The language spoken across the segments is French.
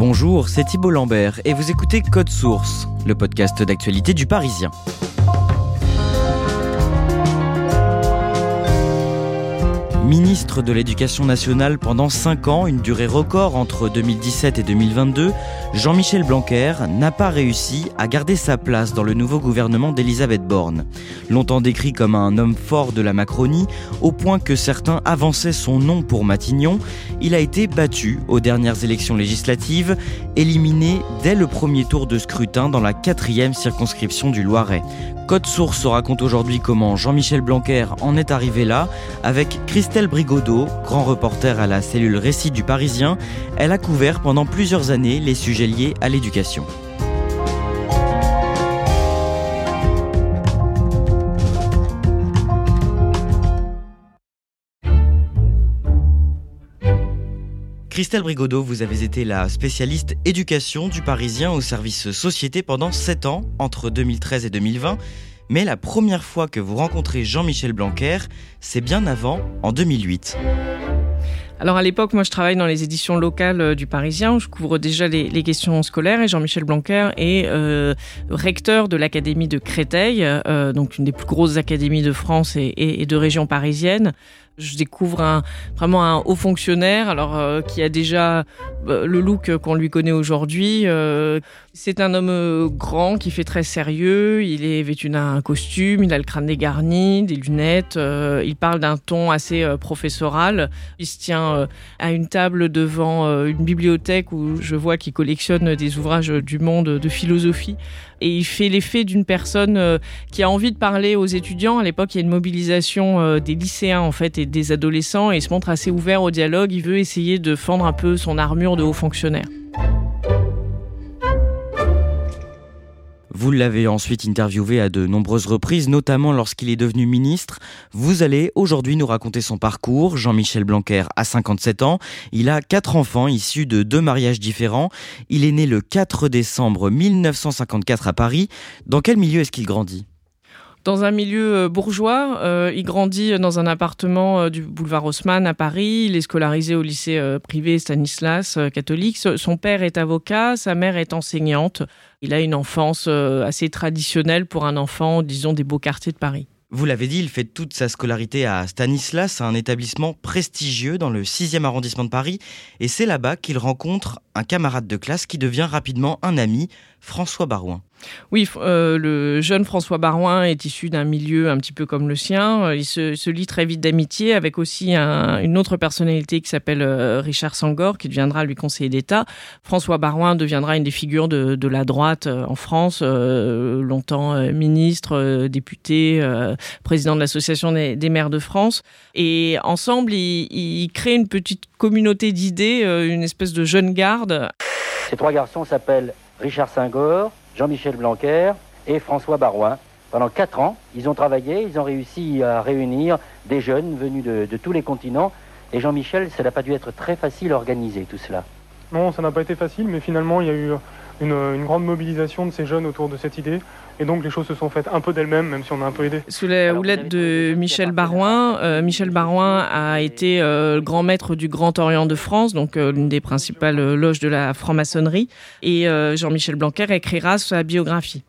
Bonjour, c'est Thibault Lambert et vous écoutez Code Source, le podcast d'actualité du Parisien. Ministre de l'Éducation nationale pendant 5 ans, une durée record entre 2017 et 2022, Jean-Michel Blanquer n'a pas réussi à garder sa place dans le nouveau gouvernement d'Elisabeth Borne. Longtemps décrit comme un homme fort de la Macronie, au point que certains avançaient son nom pour Matignon, il a été battu aux dernières élections législatives, éliminé dès le premier tour de scrutin dans la quatrième circonscription du Loiret. Code Source raconte aujourd'hui comment Jean-Michel Blanquer en est arrivé là, avec Christelle Brigodeau, grand reporter à la cellule Récit du Parisien. Elle a couvert pendant plusieurs années les sujets liés à l'éducation. Christelle Brigodeau, vous avez été la spécialiste éducation du Parisien au service société pendant 7 ans, entre 2013 et 2020. Mais la première fois que vous rencontrez Jean-Michel Blanquer, c'est bien avant, en 2008. Alors à l'époque, moi je travaille dans les éditions locales euh, du Parisien, je couvre déjà les, questions scolaires et Jean-Michel Blanquer est euh, recteur de l'Académie de Créteil, euh, donc une des plus grosses académies de France et, de région parisienne. Je découvre un, vraiment un haut fonctionnaire, alors euh, qui a déjà le look qu'on lui connaît aujourd'hui. C'est un homme grand qui fait très sérieux. Il est vêtu d'un costume, il a le crâne dégarni, des lunettes. il parle d'un ton assez professoral. Il se tient à une table devant une bibliothèque où je vois qu'il collectionne des ouvrages du monde de philosophie et il fait l'effet d'une personne euh, qui a envie de parler aux étudiants. À l'époque, il y a une mobilisation euh, des lycéens en fait et des adolescents et il se montre assez ouvert au dialogue. Il veut essayer de fendre un peu son armure de haut fonctionnaire. Vous l'avez ensuite interviewé à de nombreuses reprises, notamment lorsqu'il est devenu ministre. Vous allez aujourd'hui nous raconter son parcours. Jean-Michel Blanquer a 57 ans. Il a quatre enfants issus de deux mariages différents. Il est né le 4 décembre 1954 à Paris. Dans quel milieu est-ce qu'il grandit? Dans un milieu euh, bourgeois. Euh, il grandit dans un appartement euh, du boulevard Haussmann à Paris. Il est scolarisé au lycée privé Stanislas catholique. Son père est avocat, sa mère est enseignante. Il a une enfance assez traditionnelle pour un enfant, disons, des beaux quartiers de Paris. Vous l'avez dit, il fait toute sa scolarité à Stanislas, un établissement prestigieux dans le 6e arrondissement de Paris, et c'est là-bas qu'il rencontre un camarade de classe qui devient rapidement un ami, François Barouin. Oui, euh, le jeune François Barouin est issu d'un milieu un petit peu comme le sien. Euh, il se, lie très vite d'amitié avec aussi une autre personnalité qui s'appelle euh, Richard Sangor, qui deviendra lui conseiller d'État. François Barouin deviendra une des figures de, la droite en France, longtemps ministre, député, président de l'Association des, maires de France. Et ensemble, ils il créent une petite communauté d'idées, une espèce de jeune garde. Ces trois garçons s'appellent Richard Singor, Jean-Michel Blanquer et François Barouin. Pendant quatre ans, ils ont travaillé, ils ont réussi à réunir des jeunes venus de, tous les continents. Et Jean-Michel, ça n'a pas dû être très facile à organiser tout cela. Non, ça n'a pas été facile, mais finalement, il y a eu une, grande mobilisation de ces jeunes autour de cette idée. Et donc les choses se sont faites un peu d'elles-mêmes, même si on a un peu aidé. Sous la houlette de Michel Barouin, euh, Michel Barouin a été euh, le grand maître du Grand Orient de France, donc euh, l'une des principales loges de la franc-maçonnerie. Et Jean-Michel Blanquer écrira sa biographie.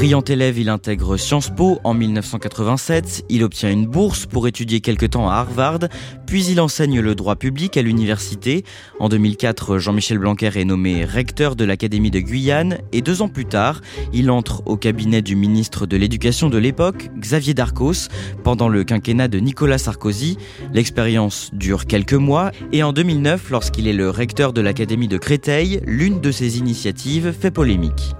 Brillant élève, il intègre Sciences Po en 1987. Il obtient une bourse pour étudier quelque temps à Harvard, puis il enseigne le droit public à l'université. En 2004, Jean-Michel Blanquer est nommé recteur de l'Académie de Guyane et deux ans plus tard, il entre au cabinet du ministre de l'Éducation de l'époque, Xavier Darcos, pendant le quinquennat de Nicolas Sarkozy. L'expérience dure quelques mois et en 2009, lorsqu'il est le recteur de l'Académie de Créteil, l'une de ses initiatives fait polémique.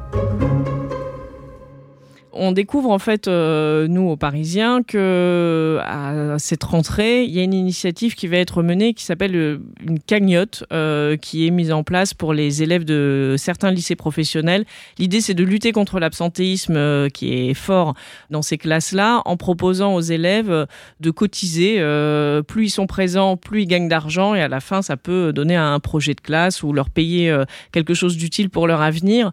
On découvre en fait, euh, nous aux Parisiens, que à cette rentrée, il y a une initiative qui va être menée qui s'appelle euh, une cagnotte, euh, qui est mise en place pour les élèves de certains lycées professionnels. L'idée, c'est de lutter contre l'absentéisme euh, qui est fort dans ces classes-là, en proposant aux élèves de cotiser. Euh, plus ils sont présents, plus ils gagnent d'argent, et à la fin, ça peut donner un projet de classe ou leur payer quelque chose d'utile pour leur avenir.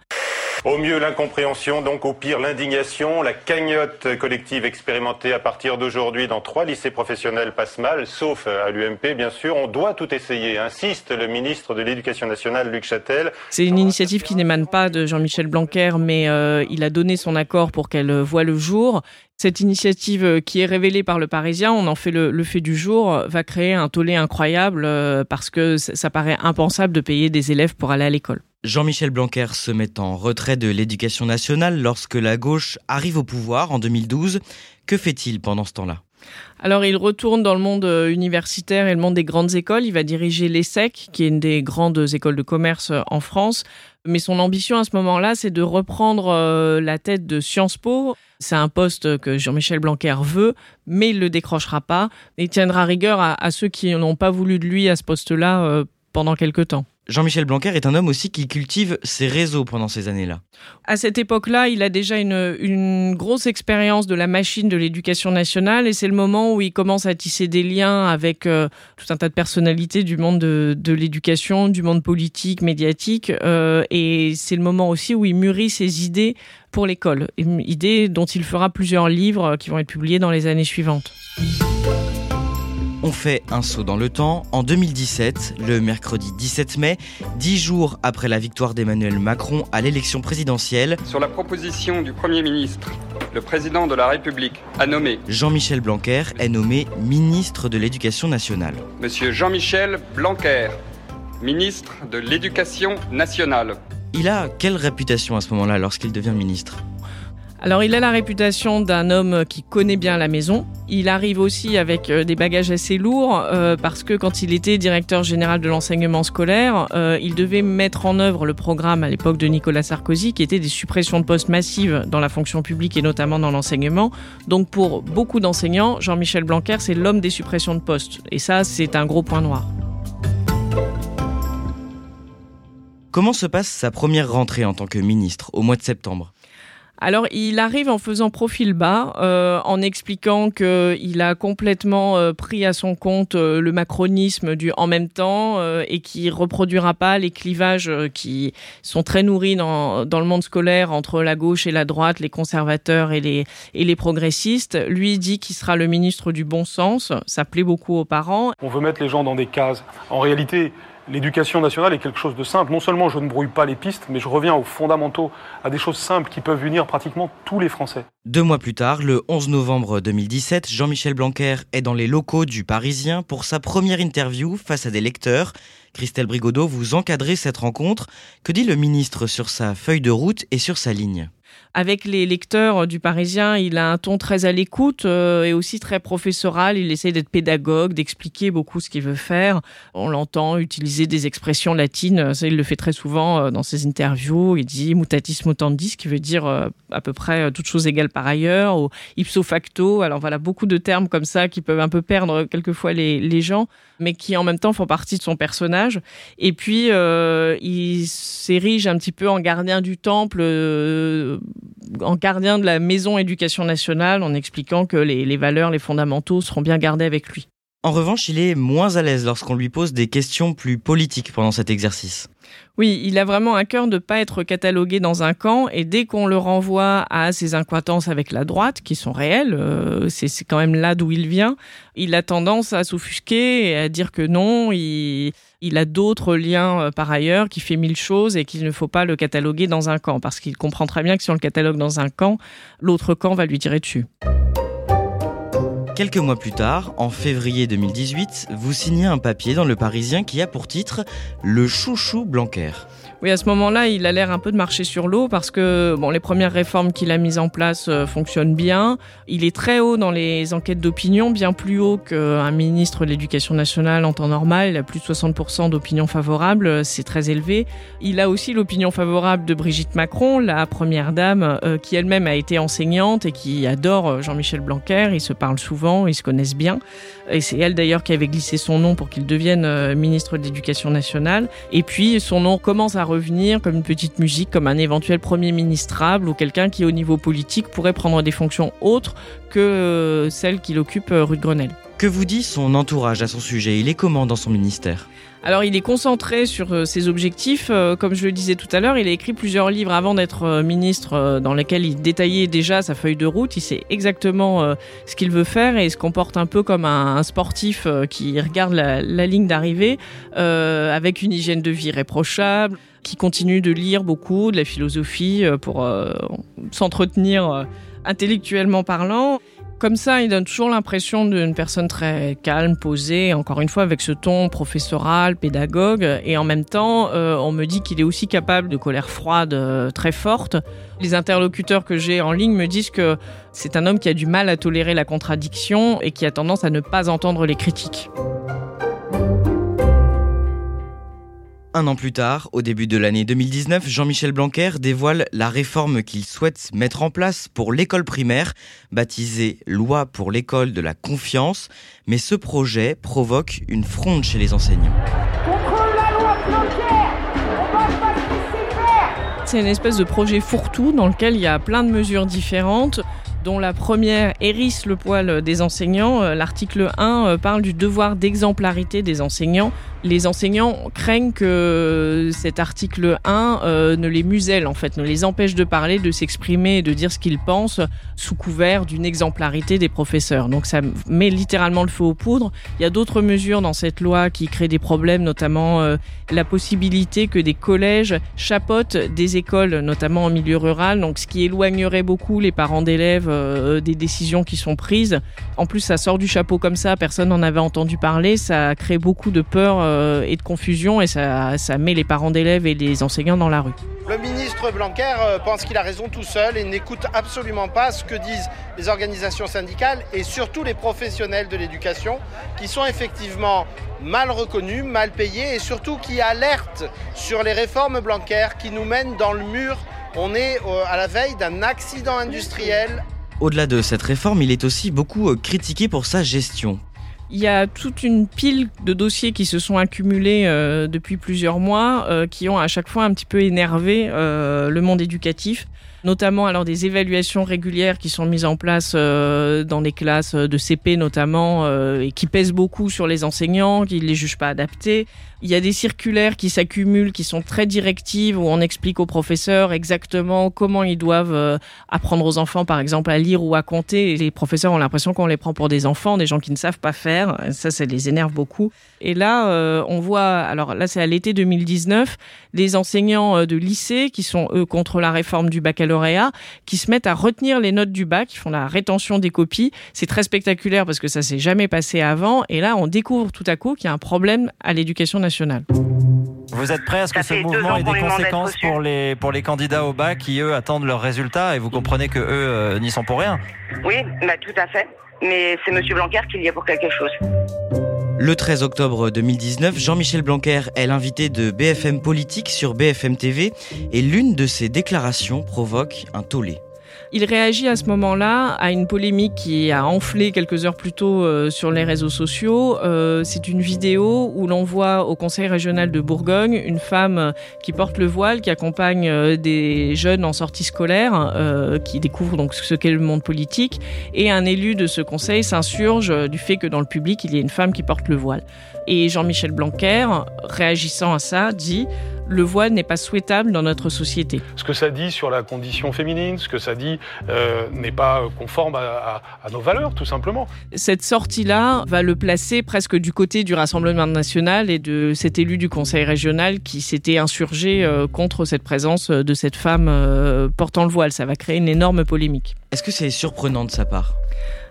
Au mieux l'incompréhension, donc au pire l'indignation. La cagnotte collective expérimentée à partir d'aujourd'hui dans trois lycées professionnels passe mal, sauf à l'UMP bien sûr. On doit tout essayer, insiste le ministre de l'Éducation nationale Luc Châtel. C'est une initiative qui n'émane pas de Jean-Michel Blanquer, mais euh, il a donné son accord pour qu'elle voie le jour. Cette initiative euh, qui est révélée par le Parisien, on en fait le, fait du jour, euh, va créer un tollé incroyable parce que ça paraît impensable de payer des élèves pour aller à l'école. Jean-Michel Blanquer se met en retrait de l'éducation nationale lorsque la gauche arrive au pouvoir en 2012. Que fait-il pendant ce temps-là? Alors il retourne dans le monde euh, universitaire et le monde des grandes écoles. Il va diriger l'ESSEC, qui est une des grandes écoles de commerce euh, en France. Mais son ambition à ce moment-là, c'est de reprendre euh, la tête de Sciences Po. C'est un poste que Jean-Michel Blanquer veut, mais il le décrochera pas. Et tiendra rigueur à, à ceux qui n'ont pas voulu de lui à ce poste-là pendant quelque temps. Jean-Michel Blanquer est un homme aussi qui cultive ses réseaux pendant ces années-là. À cette époque-là, il a déjà une, grosse expérience de la machine de l'éducation nationale et c'est le moment où il commence à tisser des liens avec euh, tout un tas de personnalités du monde de, de l'éducation, du monde politique, médiatique euh, et c'est le moment aussi où il mûrit ses idées pour l'école, idées dont il fera plusieurs livres qui vont être publiés dans les années suivantes. On fait un saut dans le temps. En 2017, le mercredi 17 mai, dix jours après la victoire d'Emmanuel Macron à l'élection présidentielle, Sur la proposition du Premier ministre, le président de la République a nommé Jean-Michel Blanquer est nommé ministre de l'Éducation nationale. M. Jean-Michel Blanquer, ministre de l'Éducation nationale. Il a quelle réputation à ce moment-là lorsqu'il devient ministre? Alors il a la réputation d'un homme qui connaît bien la maison. Il arrive aussi avec euh, des bagages assez lourds euh, parce que quand il était directeur général de l'enseignement scolaire, euh, il devait mettre en œuvre le programme à l'époque de Nicolas Sarkozy qui était des suppressions de postes massives dans la fonction publique et notamment dans l'enseignement. Donc pour beaucoup d'enseignants, Jean-Michel Blanquer c'est l'homme des suppressions de postes et ça c'est un gros point noir. Comment se passe sa première rentrée en tant que ministre au mois de septembre? Alors, il arrive en faisant profil bas, euh, en expliquant qu'il a complètement euh, pris à son compte euh, le macronisme du en même temps euh, et qui reproduira pas les clivages qui sont très nourris dans, dans le monde scolaire entre la gauche et la droite, les conservateurs et les, et les progressistes. Lui dit qu'il sera le ministre du bon sens. Ça plaît beaucoup aux parents. On veut mettre les gens dans des cases. En réalité, l'éducation nationale est quelque chose de simple. Non seulement je ne brouille pas les pistes, mais je reviens aux fondamentaux, à des choses simples qui peuvent unir pratiquement tous les Français. Deux mois plus tard, le 11 novembre 2017, Jean-Michel Blanquer est dans les locaux du Parisien pour sa première interview face à des lecteurs. Christelle Brigodeau, vous encadrez cette rencontre. Que dit le ministre sur sa feuille de route et sur sa ligne? Avec les lecteurs du Parisien, il a un ton très à l'écoute euh, et aussi très professoral. Il essaie d'être pédagogue, d'expliquer beaucoup ce qu'il veut faire. On l'entend utiliser des expressions latines. Il le fait très souvent euh, dans ses interviews. Il dit mutatis mutandis, qui veut dire euh, à peu près euh, toute chose égale par ailleurs, ou ipso facto. Alors voilà, beaucoup de termes comme ça qui peuvent un peu perdre quelquefois les, gens, mais qui en même temps font partie de son personnage. Et puis, euh, il s'érige un petit peu en gardien du temple. En gardien de la maison éducation nationale en expliquant que les, les valeurs, les fondamentaux seront bien gardés avec lui. En revanche, il est moins à l'aise lorsqu'on lui pose des questions plus politiques pendant cet exercice. Oui, il a vraiment un cœur de ne pas être catalogué dans un camp et dès qu'on le renvoie à ses incointances avec la droite, qui sont réelles, euh, c'est quand même là d'où il vient, il a tendance à s'offusquer et à dire que non, il, il a d'autres liens euh, par ailleurs, qui fait mille choses et qu'il ne faut pas le cataloguer dans un camp parce qu'il comprend très bien que si on le catalogue dans un camp, l'autre camp va lui tirer dessus. Quelques mois plus tard, en février 2018, vous signez un papier dans Le Parisien qui a pour titre Le chouchou Blanquer. Oui, à ce moment-là, il a l'air un peu de marcher sur l'eau parce que bon, les premières réformes qu'il a mises en place euh, fonctionnent bien. Il est très haut dans les enquêtes d'opinion, bien plus haut qu'un ministre de l'Éducation nationale en temps normal. Il a plus de 60% d'opinion favorable, c'est très élevé. Il a aussi l'opinion favorable de Brigitte Macron, la première dame, euh, qui elle-même a été enseignante et qui adore euh, Jean-Michel Blanquer. Ils se parlent souvent, ils se connaissent bien. Et c'est elle d'ailleurs qui avait glissé son nom pour qu'il devienne ministre de l'Éducation nationale. Et puis son nom commence à revenir comme une petite musique, comme un éventuel premier ministrable ou quelqu'un qui, au niveau politique, pourrait prendre des fonctions autres que euh, celles qu'il occupe euh, rue de Grenelle. Que vous dit son entourage à son sujet? Il est comment dans son ministère? Alors il est concentré sur euh, ses objectifs. Comme je le disais tout à l'heure, il a écrit plusieurs livres avant d'être ministre dans lesquels il détaillait déjà sa feuille de route. Il sait exactement ce qu'il veut faire et se comporte un peu comme un sportif qui regarde la, ligne d'arrivée avec une hygiène de vie réprochable qui continue de lire beaucoup de la philosophie euh, pour euh, s'entretenir euh, intellectuellement parlant. Comme ça, il donne toujours l'impression d'une personne très calme, posée, encore une fois avec ce ton professoral, pédagogue, et en même temps, on me dit qu'il est aussi capable de colère froide très forte. Les interlocuteurs que j'ai en ligne me disent que c'est un homme qui a du mal à tolérer la contradiction et qui a tendance à ne pas entendre les critiques. Un an plus tard, au début de l'année 2019, Jean-Michel Blanquer dévoile la réforme qu'il souhaite mettre en place pour l'école primaire, baptisée Loi pour l'école de la confiance. Mais ce projet provoque une fronde chez les enseignants. C'est une espèce de projet fourre-tout dans lequel il y a plein de mesures différentes dont la première hérisse le poil des enseignants. Euh, l'article 1 euh, parle du devoir d'exemplarité des enseignants les enseignants craignent que cet article 1 euh, ne les muselle, en fait, ne les empêche de parler, de s'exprimer et de dire ce qu'ils pensent sous couvert d'une exemplarité des professeurs. Donc ça met littéralement le feu aux poudres. Il y a d'autres mesures dans cette loi qui créent des problèmes, notamment euh, la possibilité que des collèges chapotent des écoles, notamment en milieu rural, donc ce qui éloignerait beaucoup les parents d'élèves euh, des décisions qui sont prises. En plus, ça sort du chapeau comme ça, personne n'en avait entendu parler, ça crée beaucoup de peur euh, et de confusion et ça, ça met les parents d'élèves et les enseignants dans la rue. Le ministre Blanquer euh, pense qu'il a raison tout seul et n'écoute absolument pas ce que disent les organisations syndicales et surtout les professionnels de l'éducation qui sont effectivement mal reconnus, mal payés et surtout qui alertent sur les réformes Blanquer qui nous mènent dans le mur. On est à la veille d'un accident industriel. Au-delà de cette réforme, il est aussi beaucoup critiqué pour sa gestion. Il y a toute une pile de dossiers qui se sont accumulés euh, depuis plusieurs mois, euh, qui ont à chaque fois un petit peu énervé euh, le monde éducatif notamment alors des évaluations régulières qui sont mises en place dans les classes de CP notamment et qui pèsent beaucoup sur les enseignants, qui ne les jugent pas adaptés. Il y a des circulaires qui s'accumulent, qui sont très directives, où on explique aux professeurs exactement comment ils doivent euh, apprendre aux enfants, par exemple, à lire ou à compter. Les professeurs ont l'impression qu'on les prend pour des enfants, des gens qui ne savent pas faire. Ça, ça les énerve beaucoup. Et là, euh, on voit, alors là, c'est à l'été 2019, les enseignants euh, de lycée, qui sont, eux, contre la réforme du baccalauréat, qui se mettent à retenir les notes du bac, qui font la rétention des copies. C'est très spectaculaire parce que ça s'est jamais passé avant. Et là, on découvre tout à coup qu'il y a un problème à l'éducation nationale vous êtes prêt à ce que ce mouvement ait des conséquences pour les, pour les candidats au bac qui, eux, attendent leurs résultats et vous comprenez que eux euh, n'y sont pour rien? Oui, bah, tout à fait. Mais c'est M. Blanquer qui y a pour quelque chose. Le 13 octobre 2019, Jean-Michel Blanquer est l'invité de BFM Politique sur BFM TV et l'une de ses déclarations provoque un tollé. Il réagit à ce moment-là à une polémique qui a enflé quelques heures plus tôt euh, sur les réseaux sociaux. Euh, c'est une vidéo où l'on voit au Conseil régional de Bourgogne une femme qui porte le voile, qui accompagne euh, des jeunes en sortie scolaire, qui découvrent donc ce qu'est le monde politique, et un élu de ce conseil s'insurge du fait que dans le public il y ait une femme qui porte le voile. Et Jean-Michel Blanquer, réagissant à ça, dit le voile n'est pas souhaitable dans notre société. Ce que ça dit sur la condition féminine, ce que ça dit euh, n'est pas conforme à, nos valeurs, tout simplement. Cette sortie-là va le placer presque du côté du Rassemblement national et de cet élu du Conseil régional qui s'était insurgé euh, contre cette présence de cette femme euh, portant le voile. Ça va créer une énorme polémique. Est-ce que c'est surprenant de sa part?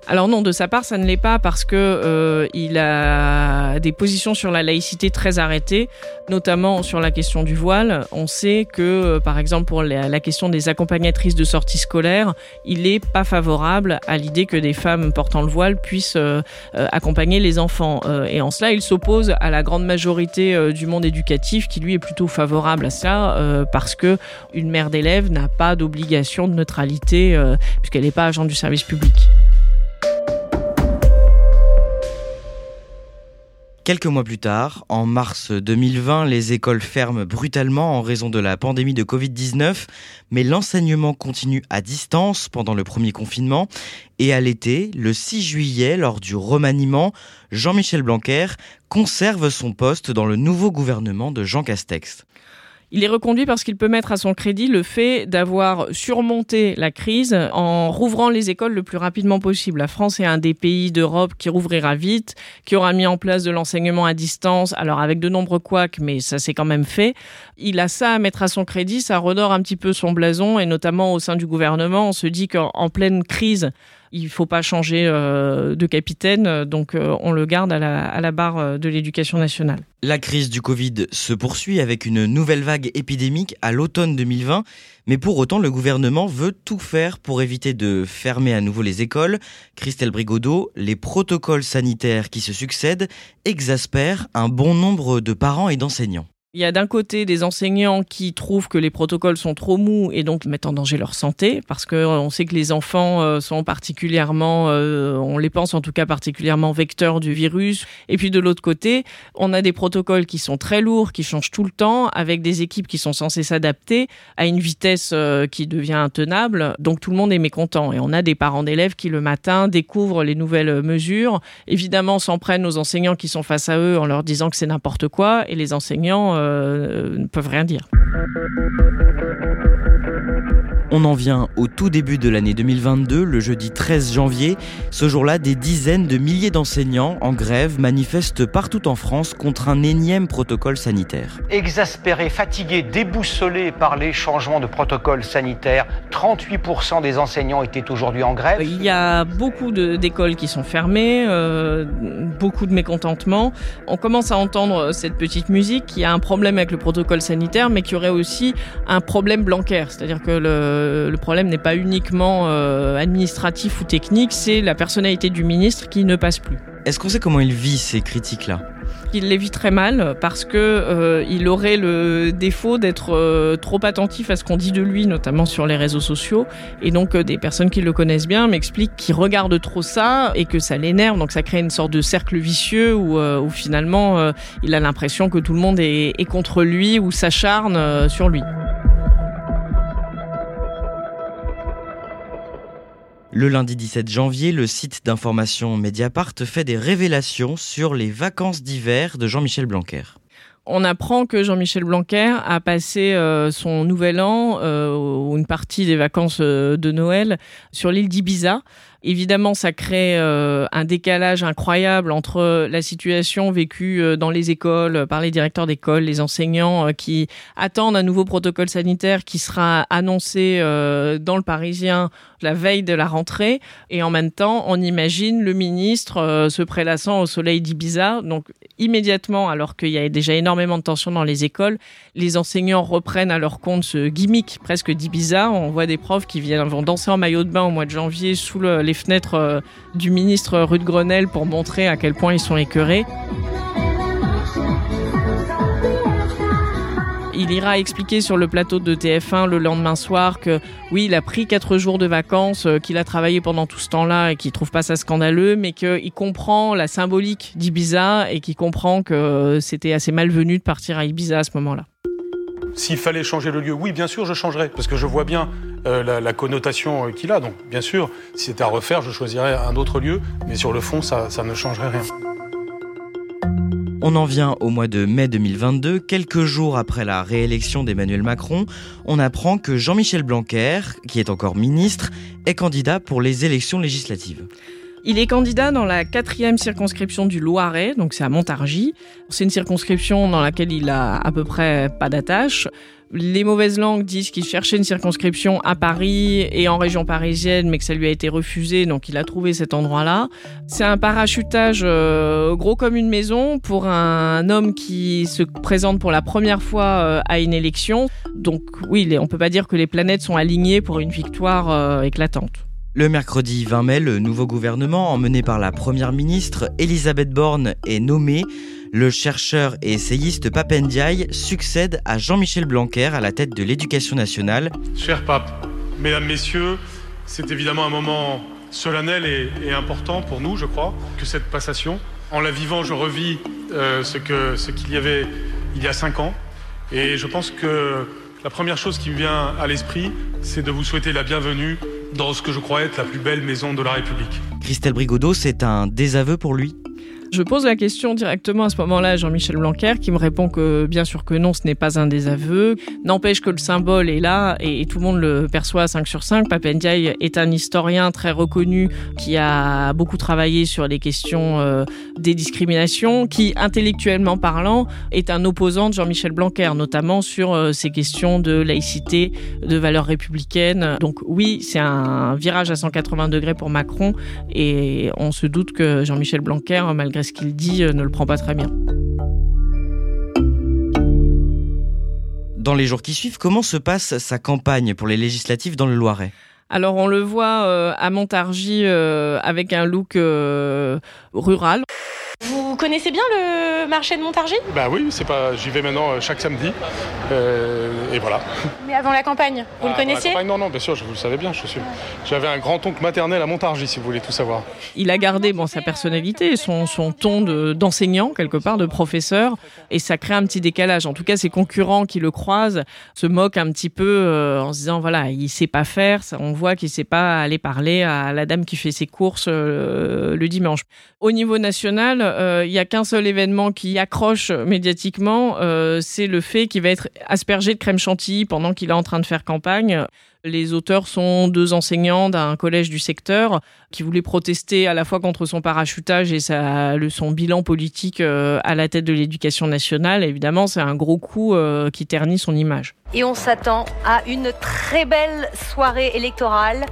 Alors non, de sa part, ça ne l'est pas parce que euh, il a des positions sur la laïcité très arrêtées, notamment sur la question du voile. On sait que, euh, par exemple, pour la, question des accompagnatrices de sortie scolaire, il n'est pas favorable à l'idée que des femmes portant le voile puissent euh, accompagner les enfants. Et en cela, il s'oppose à la grande majorité du monde éducatif qui, lui, est plutôt favorable à ça parce que une mère d'élève n'a pas d'obligation de neutralité puisqu'elle n'est pas agent du service public. Quelques mois plus tard, en mars 2020, les écoles ferment brutalement en raison de la pandémie de Covid-19, mais l'enseignement continue à distance pendant le premier confinement. Et à l'été, le 6 juillet, lors du remaniement, Jean-Michel Blanquer conserve son poste dans le nouveau gouvernement de Jean Castex. Il est reconduit parce qu'il peut mettre à son crédit le fait d'avoir surmonté la crise en rouvrant les écoles le plus rapidement possible. La France est un des pays d'Europe qui rouvrira vite, qui aura mis en place de l'enseignement à distance, alors avec de nombreux couacs, mais ça s'est quand même fait. Il a ça à mettre à son crédit, ça redore un petit peu son blason, et notamment au sein du gouvernement, on se dit qu'en pleine crise, il faut pas changer euh, de capitaine, donc euh, on le garde à la, à la barre euh, de l'éducation nationale. La crise du Covid se poursuit avec une nouvelle vague épidémique à l'automne 2020, mais pour autant le gouvernement veut tout faire pour éviter de fermer à nouveau les écoles. Christelle Brigodeau, les protocoles sanitaires qui se succèdent exaspèrent un bon nombre de parents et d'enseignants. Il y a d'un côté des enseignants qui trouvent que les protocoles sont trop mous et donc mettent en danger leur santé parce que euh, sait que les enfants euh, sont particulièrement, euh, on les pense en tout cas particulièrement vecteurs du virus. Et puis de l'autre côté, on a des protocoles qui sont très lourds, qui changent tout le temps, avec des équipes qui sont censées s'adapter à une vitesse qui devient intenable. Donc tout le monde est mécontent et on a des parents d'élèves qui le matin découvrent les nouvelles mesures. Évidemment, s'en prennent aux enseignants qui sont face à eux en leur disant que c'est n'importe quoi et les enseignants ne peuvent rien dire. On en vient au tout début de l'année 2022, le jeudi 13 janvier. Ce jour-là, des dizaines de milliers d'enseignants en grève manifestent partout en France contre un énième protocole sanitaire. Exaspérés, fatigués, déboussolés par les changements de protocole sanitaire, 38% des enseignants étaient aujourd'hui en grève. Il y a beaucoup d'écoles qui sont fermées, euh, beaucoup de mécontentement. On commence à entendre cette petite musique qui a un problème avec le protocole sanitaire, mais qui aurait aussi un problème blancaire, c'est-à-dire que le euh, le problème n'est pas uniquement euh, administratif ou technique, c'est la personnalité du ministre qui ne passe plus. Est-ce qu'on sait comment il vit ces critiques-là? Il les vit très mal parce que euh, il aurait le défaut d'être euh, trop attentif à ce qu'on dit de lui, notamment sur les réseaux sociaux. Et donc des personnes qui le connaissent bien m'expliquent qu'il regarde trop ça et que ça l'énerve. Donc ça crée une sorte de cercle vicieux où, où finalement il a l'impression que tout le monde est, est contre lui ou s'acharne sur lui. Le lundi 17 janvier, le site d'information Mediapart fait des révélations sur les vacances d'hiver de Jean-Michel Blanquer. On apprend que Jean-Michel Blanquer a passé euh, son nouvel an euh, ou une partie des vacances euh, de Noël sur l'île d'Ibiza. Évidemment, ça crée euh, un décalage incroyable entre la situation vécue euh, dans les écoles par les directeurs d'école, les enseignants euh, qui attendent un nouveau protocole sanitaire qui sera annoncé euh, dans le Parisien la veille de la rentrée. Et en même temps, on imagine le ministre euh, se prélassant au soleil d'Ibiza. Donc immédiatement, alors qu'il y a déjà énormément de tensions dans les écoles, les enseignants reprennent à leur compte ce gimmick presque d'Ibiza. On voit des profs qui viennent vont danser en maillot de bain au mois de janvier sous le, les fenêtres euh, du ministre rue de Grenelle pour montrer à quel point ils sont écœurés. il ira expliquer sur le plateau de TF1 le lendemain soir que oui, il a pris quatre jours de vacances, euh, qu'il a travaillé pendant tout ce temps-là et qu'il trouve pas ça scandaleux, mais qu'il comprend la symbolique d'Ibiza et qu'il comprend que euh, c'était assez malvenu de partir à Ibiza à ce moment-là. S'il fallait changer le lieu, oui, bien sûr, je changerais, parce que je vois bien euh, la, la, connotation qu'il a. Donc, bien sûr, si c'était à refaire, je choisirais un autre lieu, mais sur le fond, ça, ça ne changerait rien. On en vient au mois de mai 2022, quelques jours après la réélection d'Emmanuel Macron, on apprend que Jean-Michel Blanquer, qui est encore ministre, est candidat pour les élections législatives. Il est candidat dans la quatrième circonscription du Loiret, donc c'est à Montargis. C'est une circonscription dans laquelle il a à peu près pas d'attache. Les mauvaises langues disent qu'il cherchait une circonscription à Paris et en région parisienne, mais que ça lui a été refusé, donc il a trouvé cet endroit-là. C'est un parachutage euh, gros comme une maison pour un homme qui se présente pour la première fois euh, à une élection. Donc oui, on peut pas dire que les planètes sont alignées pour une victoire euh, éclatante. Le mercredi 20 mai, le nouveau gouvernement, emmené par la première ministre Elisabeth Borne, est nommé. Le chercheur et essayiste Pape Ndiaye succède à Jean-Michel Blanquer à la tête de l'éducation nationale. Cher Pape, Mesdames, Messieurs, c'est évidemment un moment solennel et, important pour nous, je crois, que cette passation. En la vivant, je revis euh, ce qu'il ce qu'il y avait il y a cinq ans. Et je pense que la première chose qui me vient à l'esprit, c'est de vous souhaiter la bienvenue dans ce que je crois être la plus belle maison de la République. Christelle Brigodeau, c'est un désaveu pour lui je pose la question directement à ce moment-là à Jean-Michel Blanquer qui me répond que bien sûr que non, ce n'est pas un désaveu. N'empêche que le symbole est là et, tout le monde le perçoit à 5 sur 5. Papendiaï est un historien très reconnu qui a beaucoup travaillé sur les questions euh, des discriminations, qui intellectuellement parlant est un opposant de Jean-Michel Blanquer, notamment sur euh, ces questions de laïcité, de valeurs républicaines. Donc oui, c'est un virage à 180 degrés pour Macron et on se doute que Jean-Michel Blanquer, malgré ce qu'il dit euh, ne le prend pas très bien. Dans les jours qui suivent, comment se passe sa campagne pour les législatives dans le Loiret? Alors on le voit euh, à Montargis euh, avec un look rural. Vous connaissez bien le marché de Montargis? Bah oui, c'est pas. J'y vais maintenant euh, chaque samedi. Euh, et voilà. Mais avant la campagne, vous le connaissiez? Non, non, bien sûr, je vous le savais bien. Je suis... J'avais un grand-oncle maternel à Montargis, si vous voulez tout savoir. Il a gardé bon, sa personnalité, son, son ton d'enseignant, quelque part, de professeur, et ça crée un petit décalage. En tout cas, ses concurrents qui le croisent se moquent un petit peu euh, en se disant voilà, il sait pas faire. On voit qu'il sait pas aller parler à la dame qui fait ses courses le dimanche. Au niveau national, euh, il n'y a qu'un seul événement qui accroche médiatiquement, euh, c'est le fait qu'il va être aspergé de crème chantilly pendant qu'il est en train de faire campagne. Les auteurs sont deux enseignants d'un collège du secteur qui voulaient protester à la fois contre son parachutage et sa, le, son bilan politique euh, à la tête de l'éducation nationale. Évidemment, c'est un gros coup qui ternit son image. Et on s'attend à une très belle soirée électorale.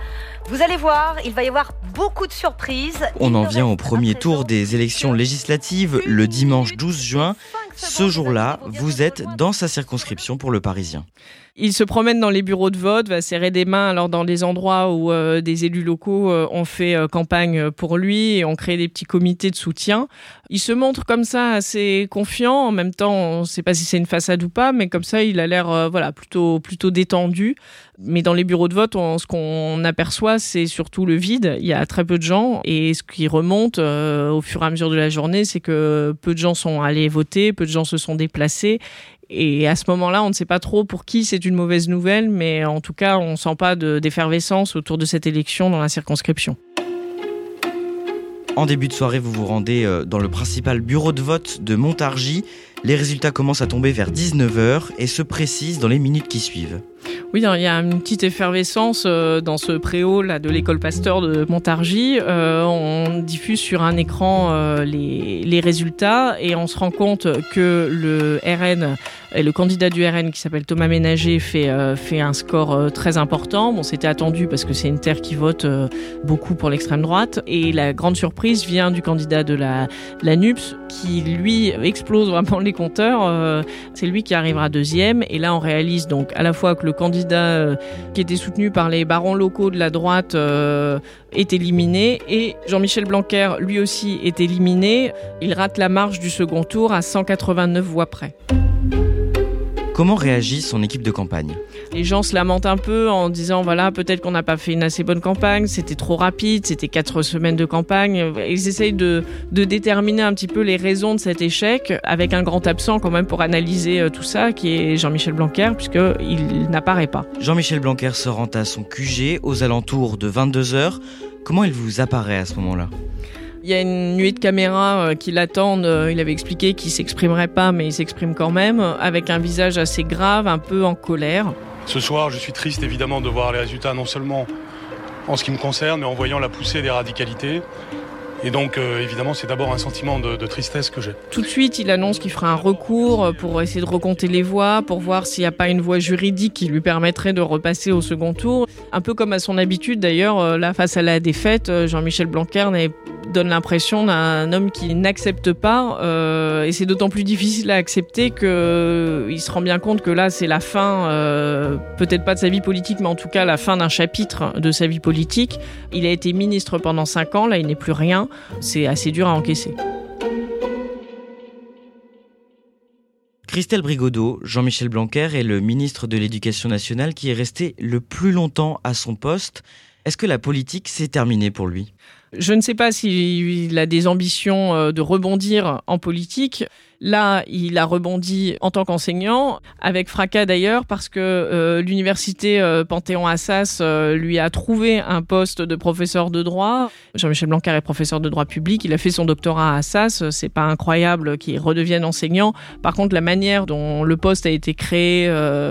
Vous allez voir, il va y avoir beaucoup de surprises. On en vient au premier tour des élections législatives le dimanche 12 juin. Ce jour-là, vous êtes dans sa circonscription pour le Parisien. Il se promène dans les bureaux de vote, va serrer des mains alors dans des endroits où euh, des élus locaux euh, ont fait euh, campagne pour lui et ont créé des petits comités de soutien. Il se montre comme ça assez confiant. En même temps, on ne sait pas si c'est une façade ou pas, mais comme ça, il a l'air voilà plutôt plutôt détendu. Mais dans les bureaux de vote, ce qu'on aperçoit, c'est surtout le vide. Il y a très peu de gens et ce qui remonte au fur et à mesure de la journée, c'est que peu de gens sont allés voter, peu de gens se sont déplacés et à ce moment-là, on ne sait pas trop pour qui c'est une mauvaise nouvelle, mais en tout cas, on ne sent pas d'effervescence autour de cette élection dans la circonscription. En début de soirée, vous vous rendez euh, dans le principal bureau de vote de Montargis. Les résultats commencent à tomber vers 19h et se précisent dans les minutes qui suivent. Oui, il y a une petite effervescence euh, dans ce préau là de l'école Pasteur de Montargis. Euh, on diffuse sur un écran euh, les, les, résultats et on se rend compte que le RN le candidat du RN qui s'appelle Thomas Ménager fait fait un score très important. Bon, c'était attendu parce que c'est une terre qui vote beaucoup pour l'extrême droite et la grande surprise vient du candidat de la NUPS qui lui explose vraiment les compteurs. c'est lui qui arrivera deuxième et là on réalise donc à la fois que le candidat euh, qui était soutenu par les barons locaux de la droite euh, est éliminé et Jean-Michel Blanquer lui aussi est éliminé. Il rate la marche du second tour à 189 voix près. Comment réagit son équipe de campagne? Les gens se lamentent un peu en disant voilà, peut-être qu'on n'a pas fait une assez bonne campagne, c'était trop rapide, c'était quatre semaines de campagne. Ils essayent de, déterminer un petit peu les raisons de cet échec, avec un grand absent quand même pour analyser euh, tout ça, qui est Jean-Michel Blanquer, puisqu'il n'apparaît pas. Jean-Michel Blanquer se rend à son QG aux alentours de 22h. Comment il vous apparaît à ce moment-là? Il y a une nuée de caméras euh, qui l'attendent. Euh, il avait expliqué qu'il s'exprimerait pas, mais il s'exprime quand même, avec un visage assez grave, un peu en colère. Ce soir, je suis triste évidemment de voir les résultats, non seulement en ce qui me concerne, mais en voyant la poussée des radicalités. Et donc, euh, évidemment, c'est d'abord un sentiment de, tristesse que j'ai. Tout de suite, il annonce qu'il fera un recours pour essayer de recompter les voix, pour voir s'il n'y a pas une voie juridique qui lui permettrait de repasser au second tour. Un peu comme à son habitude, d'ailleurs, euh, là, face à la défaite, euh, Jean-Michel Blanquer donne l'impression d'un homme qui n'accepte pas, et c'est d'autant plus difficile à accepter que euh, il se rend bien compte que là, c'est la fin, peut-être pas de sa vie politique, mais en tout cas la fin d'un chapitre de sa vie politique. Il a été ministre pendant cinq ans, là, il n'est plus rien. C'est assez dur à encaisser. Christelle Brigodeau, Jean-Michel Blanquer est le ministre de l'Éducation nationale qui est resté le plus longtemps à son poste. Est-ce que la politique s'est terminée pour lui? Je ne sais pas s'il a des ambitions euh, de rebondir en politique. Là, il a rebondi en tant qu'enseignant, avec fracas d'ailleurs, parce que euh, l'université euh, Panthéon-Assas euh, lui a trouvé un poste de professeur de droit. Jean-Michel Blanquer est professeur de droit public, il a fait son doctorat à Assas, c'est pas incroyable qu'il redevienne enseignant. Par contre, la manière dont le poste a été créé,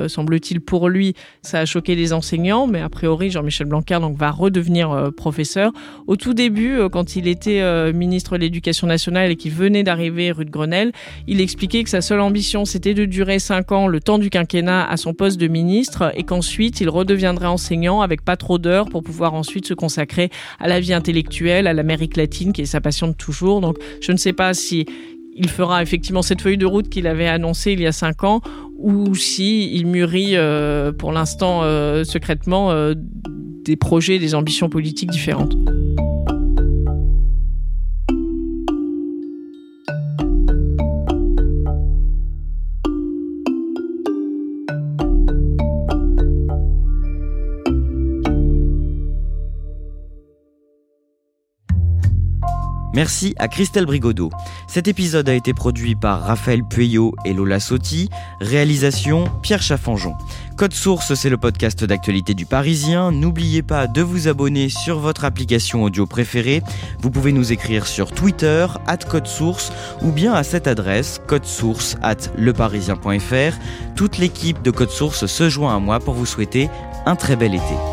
semble-t-il pour lui, ça a choqué les enseignants, mais a priori, Jean-Michel Blanquer donc, va redevenir professeur. Au tout début, quand il était ministre de l'Éducation nationale et qu'il venait d'arriver rue de Grenelle, il expliquait que sa seule ambition, c'était de durer cinq ans, le temps du quinquennat, à son poste de ministre, et qu'ensuite, il redeviendrait enseignant avec pas trop d'heures pour pouvoir ensuite se consacrer à la vie intellectuelle, à l'Amérique latine, qui est sa passion de toujours. Donc, je ne sais pas si il fera effectivement cette feuille de route qu'il avait annoncée il y a cinq ans, ou si il mûrit euh, pour l'instant euh, secrètement euh, des projets, des ambitions politiques différentes. Merci à Christelle Brigodeau. Cet épisode a été produit par Raphaël Pueyo et Lola Sotti. Réalisation Pierre Chaffanjon. Code Source, c'est le podcast d'actualité du Parisien. N'oubliez pas de vous abonner sur votre application audio préférée. Vous pouvez nous écrire sur Twitter, at Code Source, ou bien à cette adresse, codesource at leparisien.fr. Toute l'équipe de Code Source se joint à moi pour vous souhaiter un très bel été.